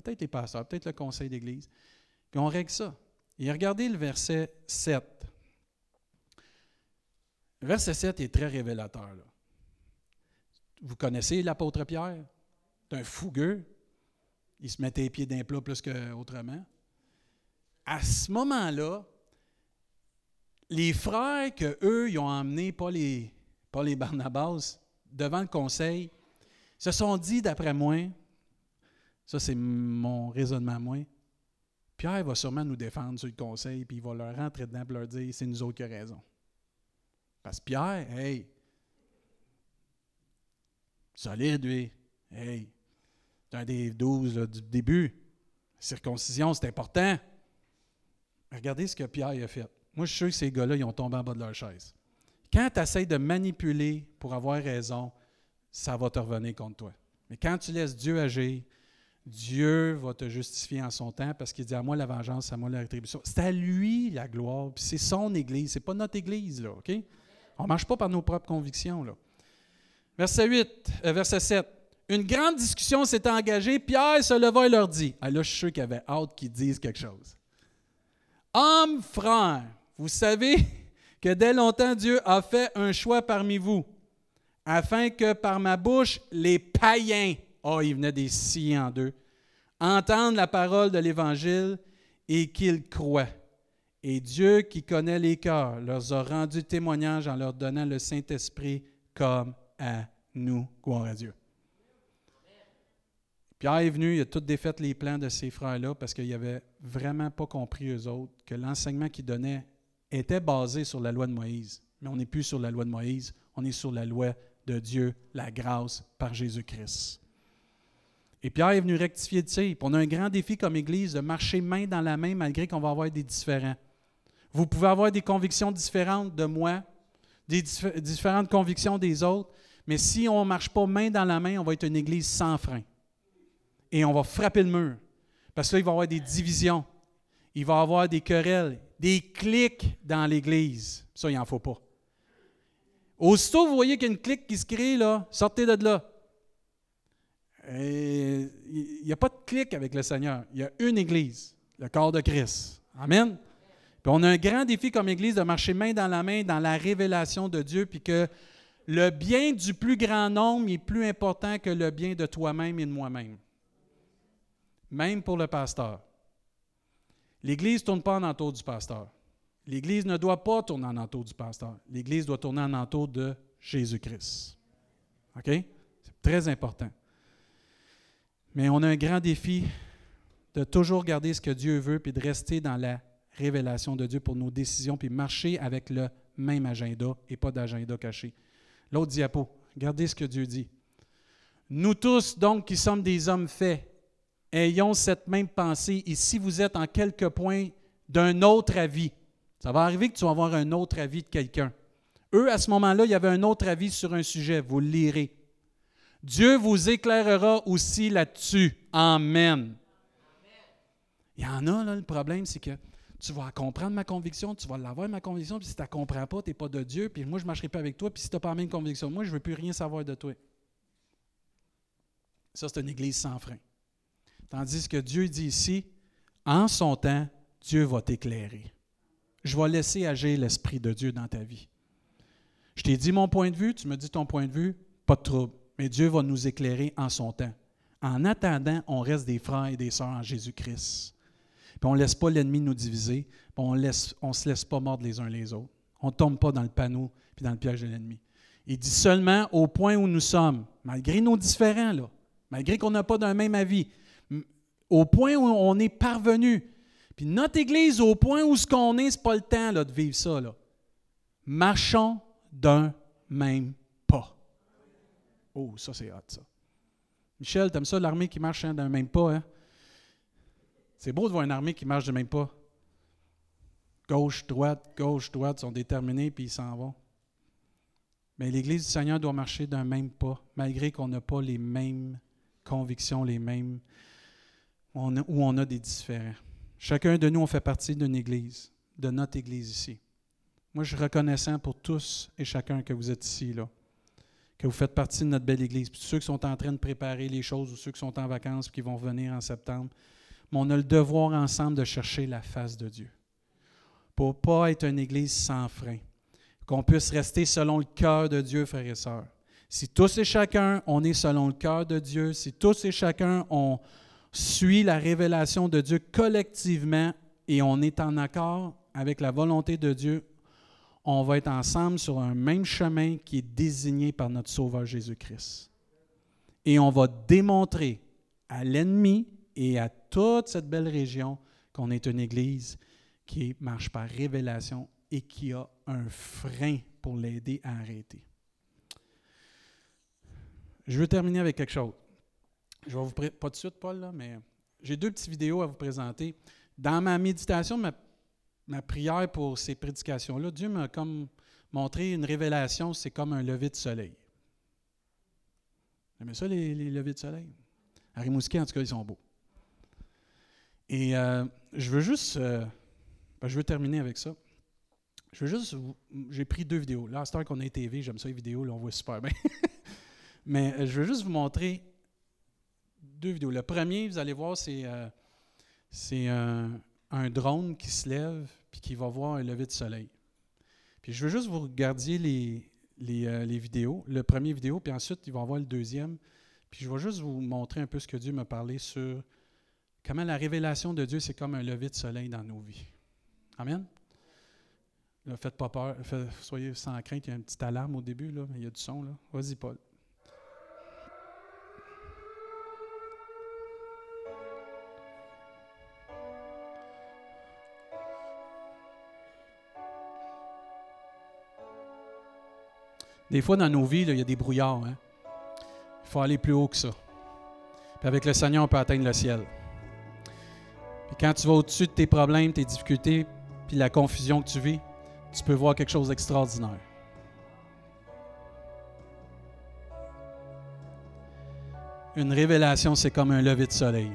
peut-être les pasteurs, peut-être le conseil d'église. Puis on règle ça. Et regardez le verset 7. Le verset 7 est très révélateur. Vous connaissez l'apôtre Pierre? C'est un fougueux. Il se mettait les pieds d'un plat plus qu'autrement. À ce moment-là, les frères que eux ils ont emmenés, pas pas les Barnabas, devant le conseil, se sont dit, d'après moi, ça c'est mon raisonnement moi, Pierre va sûrement nous défendre sur le conseil, puis il va leur rentrer dedans et leur dire, c'est nous autres qui avons raison. Parce que Pierre, hey, solide, lui. Hey, c'est un des douze du début. circoncision, c'est important. Regardez ce que Pierre a fait. Moi, je suis sûr que ces gars-là, ils ont tombé en bas de leur chaise. Quand tu essaies de manipuler pour avoir raison, ça va te revenir contre toi. Mais quand tu laisses Dieu agir, Dieu va te justifier en son temps parce qu'il dit à moi la vengeance, à moi la rétribution. C'est à lui la gloire, puis c'est son Église, c'est pas notre Église, là, OK? On ne marche pas par nos propres convictions. Là. Verset 8, euh, verset 7. Une grande discussion s'est engagée. Pierre se leva et leur dit Ah là, je suis sûr qu'il avait hâte qu'ils disent quelque chose. Hommes, frères, vous savez que dès longtemps Dieu a fait un choix parmi vous, afin que par ma bouche, les païens, oh, il venait des scies en deux, entendent la parole de l'Évangile et qu'ils croient. Et Dieu qui connaît les cœurs leur a rendu témoignage en leur donnant le Saint-Esprit comme à nous. Gloire à Dieu. Pierre est venu, il a tout défait les plans de ces frères-là parce qu'il n'avait vraiment pas compris, eux autres, que l'enseignement qu'il donnait était basé sur la loi de Moïse. Mais on n'est plus sur la loi de Moïse, on est sur la loi de Dieu, la grâce par Jésus-Christ. Et Pierre est venu rectifier de tir. On a un grand défi comme Église de marcher main dans la main malgré qu'on va avoir des différends. Vous pouvez avoir des convictions différentes de moi, des différentes convictions des autres, mais si on ne marche pas main dans la main, on va être une église sans frein. Et on va frapper le mur. Parce que là, il va y avoir des divisions. Il va y avoir des querelles, des clics dans l'église. Ça, il n'en faut pas. Aussitôt, vous voyez qu'il y a une clique qui se crée, là, sortez de là. Il n'y a pas de clic avec le Seigneur. Il y a une Église, le corps de Christ. Amen. Puis on a un grand défi comme Église de marcher main dans la main dans la révélation de Dieu, puis que le bien du plus grand nombre est plus important que le bien de toi-même et de moi-même. Même pour le pasteur. L'Église ne tourne pas en entour du pasteur. L'Église ne doit pas tourner en entour du pasteur. L'Église doit tourner en entour de Jésus-Christ. OK? C'est très important. Mais on a un grand défi de toujours garder ce que Dieu veut, puis de rester dans la révélation de Dieu pour nos décisions, puis marcher avec le même agenda et pas d'agenda caché. L'autre diapo, regardez ce que Dieu dit. Nous tous, donc, qui sommes des hommes faits, ayons cette même pensée, et si vous êtes en quelque point d'un autre avis, ça va arriver que tu vas avoir un autre avis de quelqu'un. Eux, à ce moment-là, il y avait un autre avis sur un sujet, vous le lirez. Dieu vous éclairera aussi là-dessus. Amen. Il y en a, là, le problème, c'est que tu vas comprendre ma conviction, tu vas l'avoir, ma conviction, puis si tu ne comprends pas, tu n'es pas de Dieu, puis moi, je ne marcherai pas avec toi, puis si tu n'as pas la même conviction, moi, je ne veux plus rien savoir de toi. Ça, c'est une église sans frein. Tandis que Dieu dit ici, en son temps, Dieu va t'éclairer. Je vais laisser agir l'Esprit de Dieu dans ta vie. Je t'ai dit mon point de vue, tu me dis ton point de vue, pas de trouble. Mais Dieu va nous éclairer en son temps. En attendant, on reste des frères et des sœurs en Jésus-Christ. Puis on ne laisse pas l'ennemi nous diviser, on ne se laisse pas mordre les uns les autres. On ne tombe pas dans le panneau puis dans le piège de l'ennemi. Il dit seulement au point où nous sommes, malgré nos différends, là, malgré qu'on n'a pas d'un même avis, au point où on est parvenu. Puis notre Église, au point où ce qu'on est, ce n'est pas le temps de vivre ça. Marchons d'un même. Oh, ça c'est hot, ça. Michel, t'aimes ça l'armée qui marche d'un même pas, hein? C'est beau de voir une armée qui marche de même pas. Gauche, droite, gauche, droite, sont déterminés puis ils s'en vont. Mais l'Église du Seigneur doit marcher d'un même pas, malgré qu'on n'a pas les mêmes convictions, les mêmes, où on a des différents. Chacun de nous, on fait partie d'une Église, de notre Église ici. Moi, je suis reconnaissant pour tous et chacun que vous êtes ici, là, que vous faites partie de notre belle Église. Puis ceux qui sont en train de préparer les choses ou ceux qui sont en vacances et qui vont venir en septembre, mais on a le devoir ensemble de chercher la face de Dieu. Pour ne pas être une Église sans frein. Qu'on puisse rester selon le cœur de Dieu, frères et sœurs. Si tous et chacun, on est selon le cœur de Dieu, si tous et chacun, on suit la révélation de Dieu collectivement et on est en accord avec la volonté de Dieu, on va être ensemble sur un même chemin qui est désigné par notre Sauveur Jésus-Christ. Et on va démontrer à l'ennemi et à toute cette belle région qu'on est une Église qui marche par révélation et qui a un frein pour l'aider à arrêter. Je veux terminer avec quelque chose. Je vais vous pas de suite, Paul, là, mais j'ai deux petites vidéos à vous présenter. Dans ma méditation, ma prière pour ces prédications-là, Dieu m'a comme montré une révélation, c'est comme un lever de soleil. Vous aimez ça, les, les levées de soleil? À Rimouski, en tout cas, ils sont beaux. Et euh, je veux juste, euh, ben, je veux terminer avec ça. Je veux juste, j'ai pris deux vidéos. Là, à qu'on a TV, j'aime ça les vidéos, là, on voit super bien. Mais euh, je veux juste vous montrer deux vidéos. Le premier, vous allez voir, c'est un, un, drone qui se lève puis qui va voir un lever de soleil. Puis je veux juste vous regarder les, les, les vidéos, le premier vidéo, puis ensuite, il va voir le deuxième. Puis je vais juste vous montrer un peu ce que Dieu m'a parlé sur Comment la révélation de Dieu, c'est comme un lever de soleil dans nos vies. Amen? Ne faites pas peur, soyez sans crainte, il y a une petite alarme au début, là, mais il y a du son. Là. Vas-y, Paul. Des fois, dans nos vies, il y a des brouillards. Hein? Il faut aller plus haut que ça. Puis avec le Seigneur, on peut atteindre le ciel. Puis quand tu vas au-dessus de tes problèmes, tes difficultés, puis la confusion que tu vis, tu peux voir quelque chose d'extraordinaire. Une révélation, c'est comme un lever de soleil.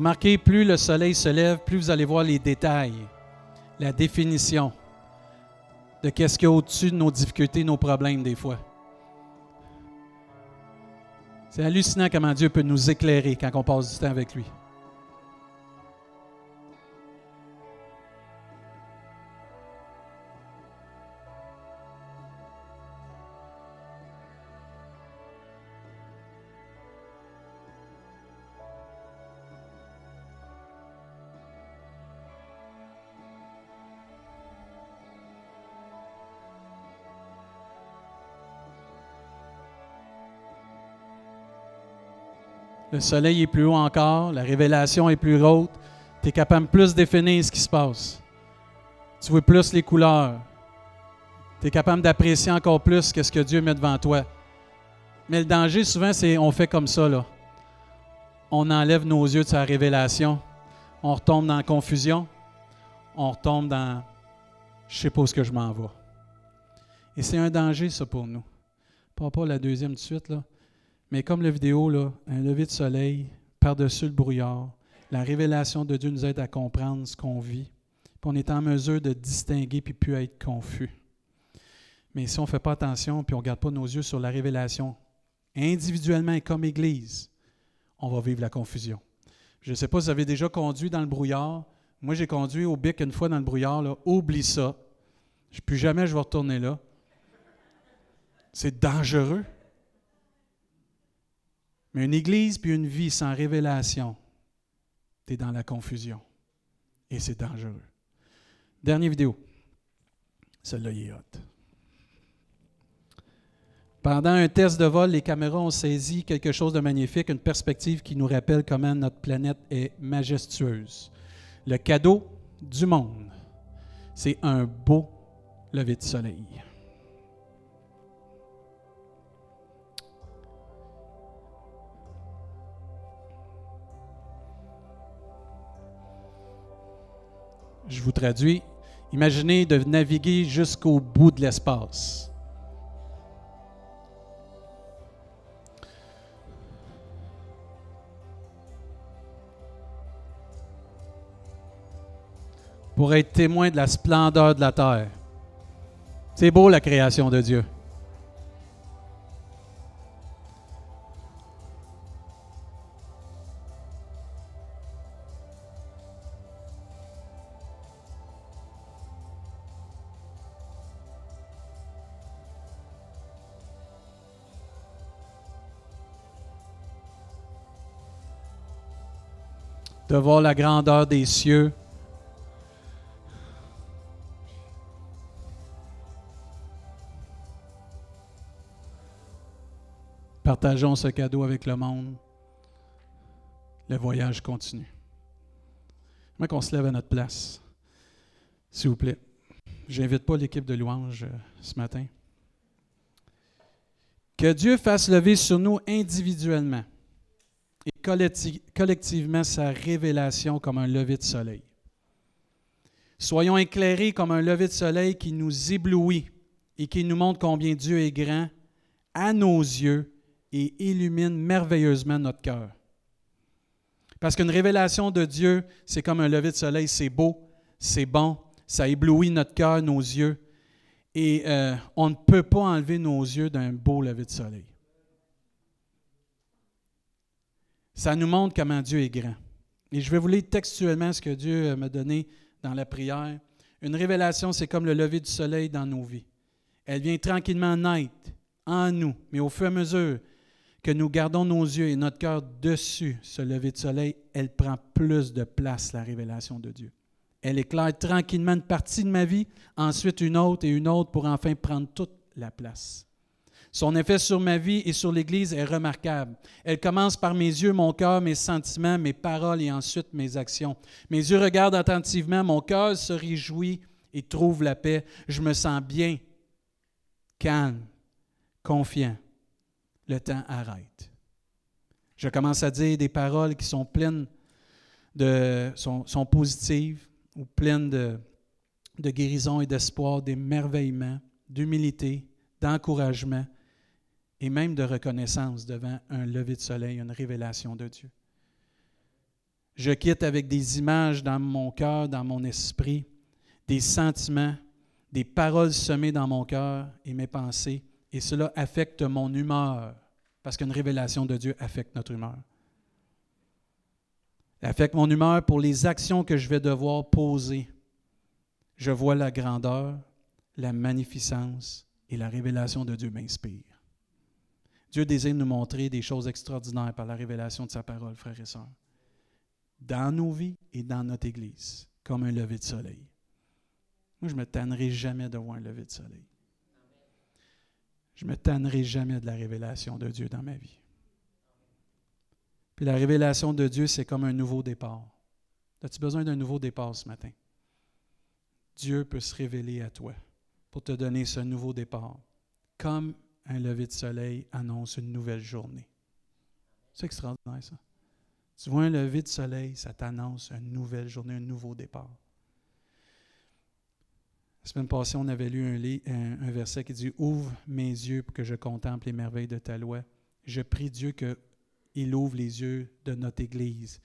Remarquez, plus le soleil se lève, plus vous allez voir les détails, la définition de qu'est-ce qu'il y a au-dessus de nos difficultés, nos problèmes des fois. C'est hallucinant comment Dieu peut nous éclairer quand on passe du temps avec lui. Le soleil est plus haut encore, la révélation est plus haute. Tu es capable de plus définir ce qui se passe. Tu vois plus les couleurs. Tu es capable d'apprécier encore plus ce que Dieu met devant toi. Mais le danger, souvent, c'est on fait comme ça. Là. On enlève nos yeux de sa révélation. On retombe dans la confusion. On retombe dans je sais pas où ce que je m'en vais. Et c'est un danger, ça, pour nous. Pas pas la deuxième de suite, là. Mais comme la vidéo, là, un lever de soleil par-dessus le brouillard, la révélation de Dieu nous aide à comprendre ce qu'on vit. Puis on est en mesure de distinguer puis plus être confus. Mais si on ne fait pas attention puis on ne garde pas nos yeux sur la révélation, individuellement et comme Église, on va vivre la confusion. Je ne sais pas si vous avez déjà conduit dans le brouillard. Moi, j'ai conduit au bic une fois dans le brouillard. Oublie ça. Plus jamais je vais retourner là. C'est dangereux. Mais une église puis une vie sans révélation, tu es dans la confusion. Et c'est dangereux. Dernière vidéo. Celle-là, est hot. Pendant un test de vol, les caméras ont saisi quelque chose de magnifique, une perspective qui nous rappelle comment notre planète est majestueuse. Le cadeau du monde, c'est un beau lever de soleil. Je vous traduis. Imaginez de naviguer jusqu'au bout de l'espace. Pour être témoin de la splendeur de la terre. C'est beau la création de Dieu. De voir la grandeur des cieux. Partageons ce cadeau avec le monde. Le voyage continue. J'aimerais qu'on se lève à notre place, s'il vous plaît. J'invite pas l'équipe de louange euh, ce matin. Que Dieu fasse lever sur nous individuellement et collectivement sa révélation comme un lever de soleil. Soyons éclairés comme un lever de soleil qui nous éblouit et qui nous montre combien Dieu est grand à nos yeux et illumine merveilleusement notre cœur. Parce qu'une révélation de Dieu, c'est comme un lever de soleil, c'est beau, c'est bon, ça éblouit notre cœur, nos yeux, et euh, on ne peut pas enlever nos yeux d'un beau lever de soleil. Ça nous montre comment Dieu est grand. Et je vais vous lire textuellement ce que Dieu euh, m'a donné dans la prière. Une révélation, c'est comme le lever du soleil dans nos vies. Elle vient tranquillement naître en nous, mais au fur et à mesure que nous gardons nos yeux et notre cœur dessus ce lever de soleil, elle prend plus de place, la révélation de Dieu. Elle éclaire tranquillement une partie de ma vie, ensuite une autre et une autre pour enfin prendre toute la place. Son effet sur ma vie et sur l'Église est remarquable. Elle commence par mes yeux, mon cœur, mes sentiments, mes paroles et ensuite mes actions. Mes yeux regardent attentivement, mon cœur se réjouit et trouve la paix. Je me sens bien, calme, confiant, le temps arrête. Je commence à dire des paroles qui sont pleines de, sont, sont positives ou pleines de, de guérison et d'espoir, d'émerveillement, d'humilité, d'encouragement et même de reconnaissance devant un lever de soleil, une révélation de Dieu. Je quitte avec des images dans mon cœur, dans mon esprit, des sentiments, des paroles semées dans mon cœur et mes pensées, et cela affecte mon humeur, parce qu'une révélation de Dieu affecte notre humeur. Affecte mon humeur pour les actions que je vais devoir poser. Je vois la grandeur, la magnificence et la révélation de Dieu m'inspire. Dieu désire nous montrer des choses extraordinaires par la révélation de sa parole, frères et sœurs, dans nos vies et dans notre Église, comme un lever de soleil. Moi, je ne me tannerai jamais de voir un lever de soleil. Je ne me tannerai jamais de la révélation de Dieu dans ma vie. Puis la révélation de Dieu, c'est comme un nouveau départ. As-tu besoin d'un nouveau départ ce matin? Dieu peut se révéler à toi pour te donner ce nouveau départ, comme un lever de soleil annonce une nouvelle journée. C'est extraordinaire ça. Tu vois un lever de soleil, ça t'annonce une nouvelle journée, un nouveau départ. La semaine passée, on avait lu un, verset qui dit Ouvre mes yeux pour que je contemple les merveilles de ta loi. Je prie Dieu qu'il ouvre les yeux de notre Église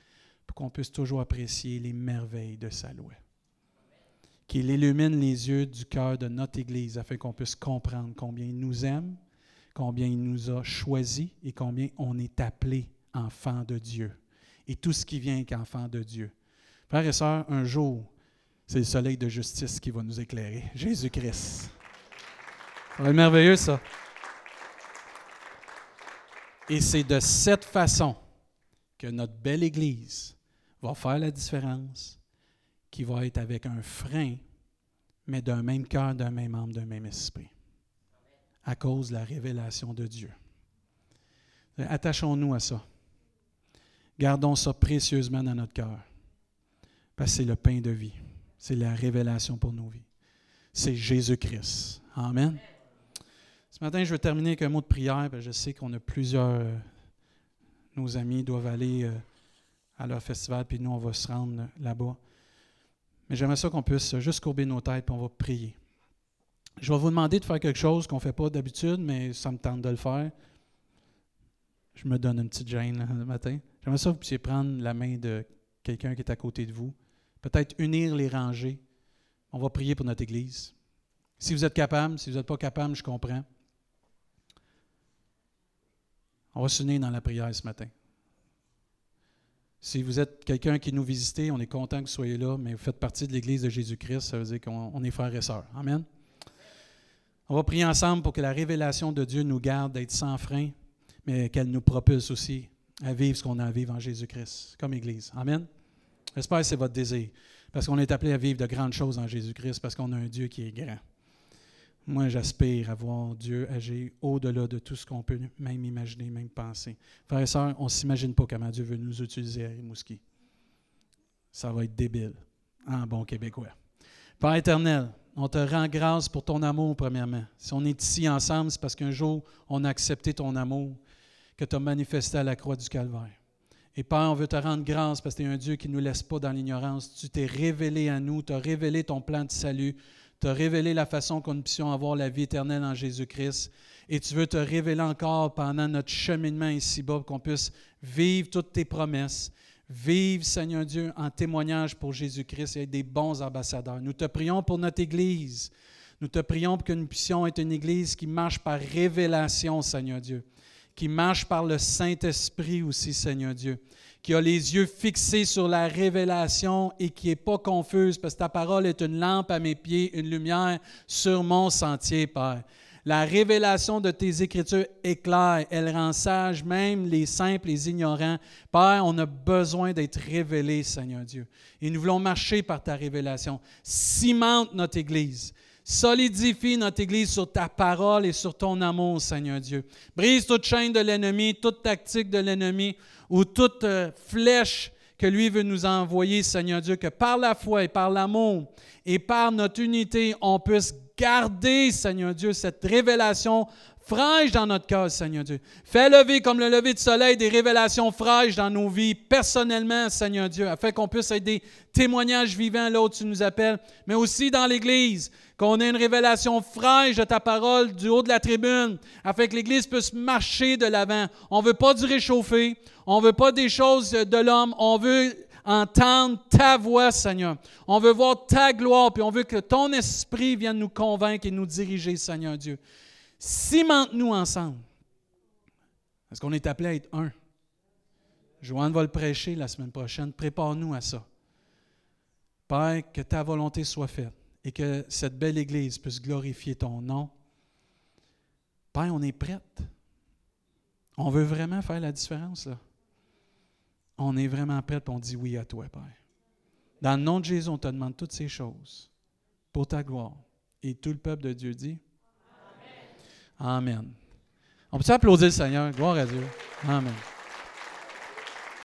pour qu'on puisse toujours apprécier les merveilles de sa loi qu'il illumine les yeux du cœur de notre Église afin qu'on puisse comprendre combien il nous aime, combien il nous a choisis et combien on est appelé enfant de Dieu. Et tout ce qui vient qu'enfant de Dieu. Frères et sœurs, un jour, c'est le soleil de justice qui va nous éclairer. Jésus-Christ. Être merveilleux, ça. Et c'est de cette façon que notre belle Église va faire la différence qui va être avec un frein, mais d'un même cœur, d'un même âme, d'un même esprit, à cause de la révélation de Dieu. Attachons-nous à ça. Gardons ça précieusement dans notre cœur, parce que c'est le pain de vie, c'est la révélation pour nos vies. C'est Jésus-Christ. Amen. Ce matin, je veux terminer avec un mot de prière, je sais qu'on a plusieurs, nos amis doivent aller euh, à leur festival, puis nous, on va se rendre là-bas. Mais j'aimerais ça qu'on puisse juste courber nos têtes et on va prier. Je vais vous demander de faire quelque chose qu'on ne fait pas d'habitude, mais ça me tente de le faire. Je me donne une petite gêne le matin. J'aimerais ça que vous puissiez prendre la main de quelqu'un qui est à côté de vous. Peut-être unir les rangées. On va prier pour notre Église. Si vous êtes capable, si vous n'êtes pas capable, je comprends. On va s'unir dans la prière ce matin. Si vous êtes quelqu'un qui nous visitez, on est content que vous soyez là, mais vous faites partie de l'Église de Jésus-Christ, ça veut dire qu'on est frères et sœurs. Amen. On va prier ensemble pour que la révélation de Dieu nous garde d'être sans frein, mais qu'elle nous propulse aussi à vivre ce qu'on a à vivre en Jésus-Christ, comme Église. Amen. J'espère que c'est votre désir, parce qu'on est appelé à vivre de grandes choses en Jésus-Christ, parce qu'on a un Dieu qui est grand. Moi, j'aspire à voir Dieu agir au-delà de tout ce qu'on peut même imaginer, même penser. Frères et sœurs, on ne s'imagine pas comment Dieu veut nous utiliser à Rimouski. Ça va être débile, en bon québécois. Père éternel, on te rend grâce pour ton amour, premièrement. Si on est ici ensemble, c'est parce qu'un jour, on a accepté ton amour que tu as manifesté à la croix du Calvaire. Et Père, on veut te rendre grâce parce que tu es un Dieu qui ne nous laisse pas dans l'ignorance. Tu t'es révélé à nous, tu as révélé ton plan de salut, tu as révélé la façon qu'on puissions avoir la vie éternelle en Jésus-Christ. Et tu veux te révéler encore pendant notre cheminement ici-bas, qu'on puisse vivre toutes tes promesses, vivre, Seigneur Dieu, en témoignage pour Jésus-Christ et être des bons ambassadeurs. Nous te prions pour notre Église. Nous te prions pour que nous puissions être une Église qui marche par révélation, Seigneur Dieu, qui marche par le Saint-Esprit aussi, Seigneur Dieu, qui a les yeux fixés sur la révélation et qui n'est pas confuse, parce que ta parole est une lampe à mes pieds, une lumière sur mon sentier, Père. La révélation de tes Écritures est claire. Elle rend sage même les simples, les ignorants. Père, on a besoin d'être révélés, Seigneur Dieu. Et nous voulons marcher par ta révélation. Cimente notre Église. Solidifie notre Église sur ta parole et sur ton amour, Seigneur Dieu. Brise toute chaîne de l'ennemi, toute tactique de l'ennemi ou toute euh, flèche que lui veut nous envoyer, Seigneur Dieu, que par la foi et par l'amour et par notre unité, on puisse garder, Seigneur Dieu, cette révélation fraîche dans notre cœur, Seigneur Dieu. Fais lever comme le lever de soleil des révélations fraîches dans nos vies, personnellement, Seigneur Dieu, afin qu'on puisse être des témoignages vivants là où tu nous appelles, mais aussi dans l'Église, qu'on ait une révélation fraîche de ta parole du haut de la tribune, afin que l'Église puisse marcher de l'avant. On ne veut pas du réchauffé, on ne veut pas des choses de l'homme, on veut entendre ta voix, Seigneur. On veut voir ta gloire, puis on veut que ton esprit vienne nous convaincre et nous diriger, Seigneur Dieu. Cimente-nous ensemble. Parce qu'on est appelé à être un. Joanne va le prêcher la semaine prochaine. Prépare-nous à ça. Père, que ta volonté soit faite et que cette belle Église puisse glorifier ton nom. Père, on est prête. On veut vraiment faire la différence, là. On est vraiment et on dit oui à toi, Père. Dans le nom de Jésus, on te demande toutes ces choses pour ta gloire. Et tout le peuple de Dieu dit Amen. On peut applaudir le Seigneur. Gloire à Dieu. Amen.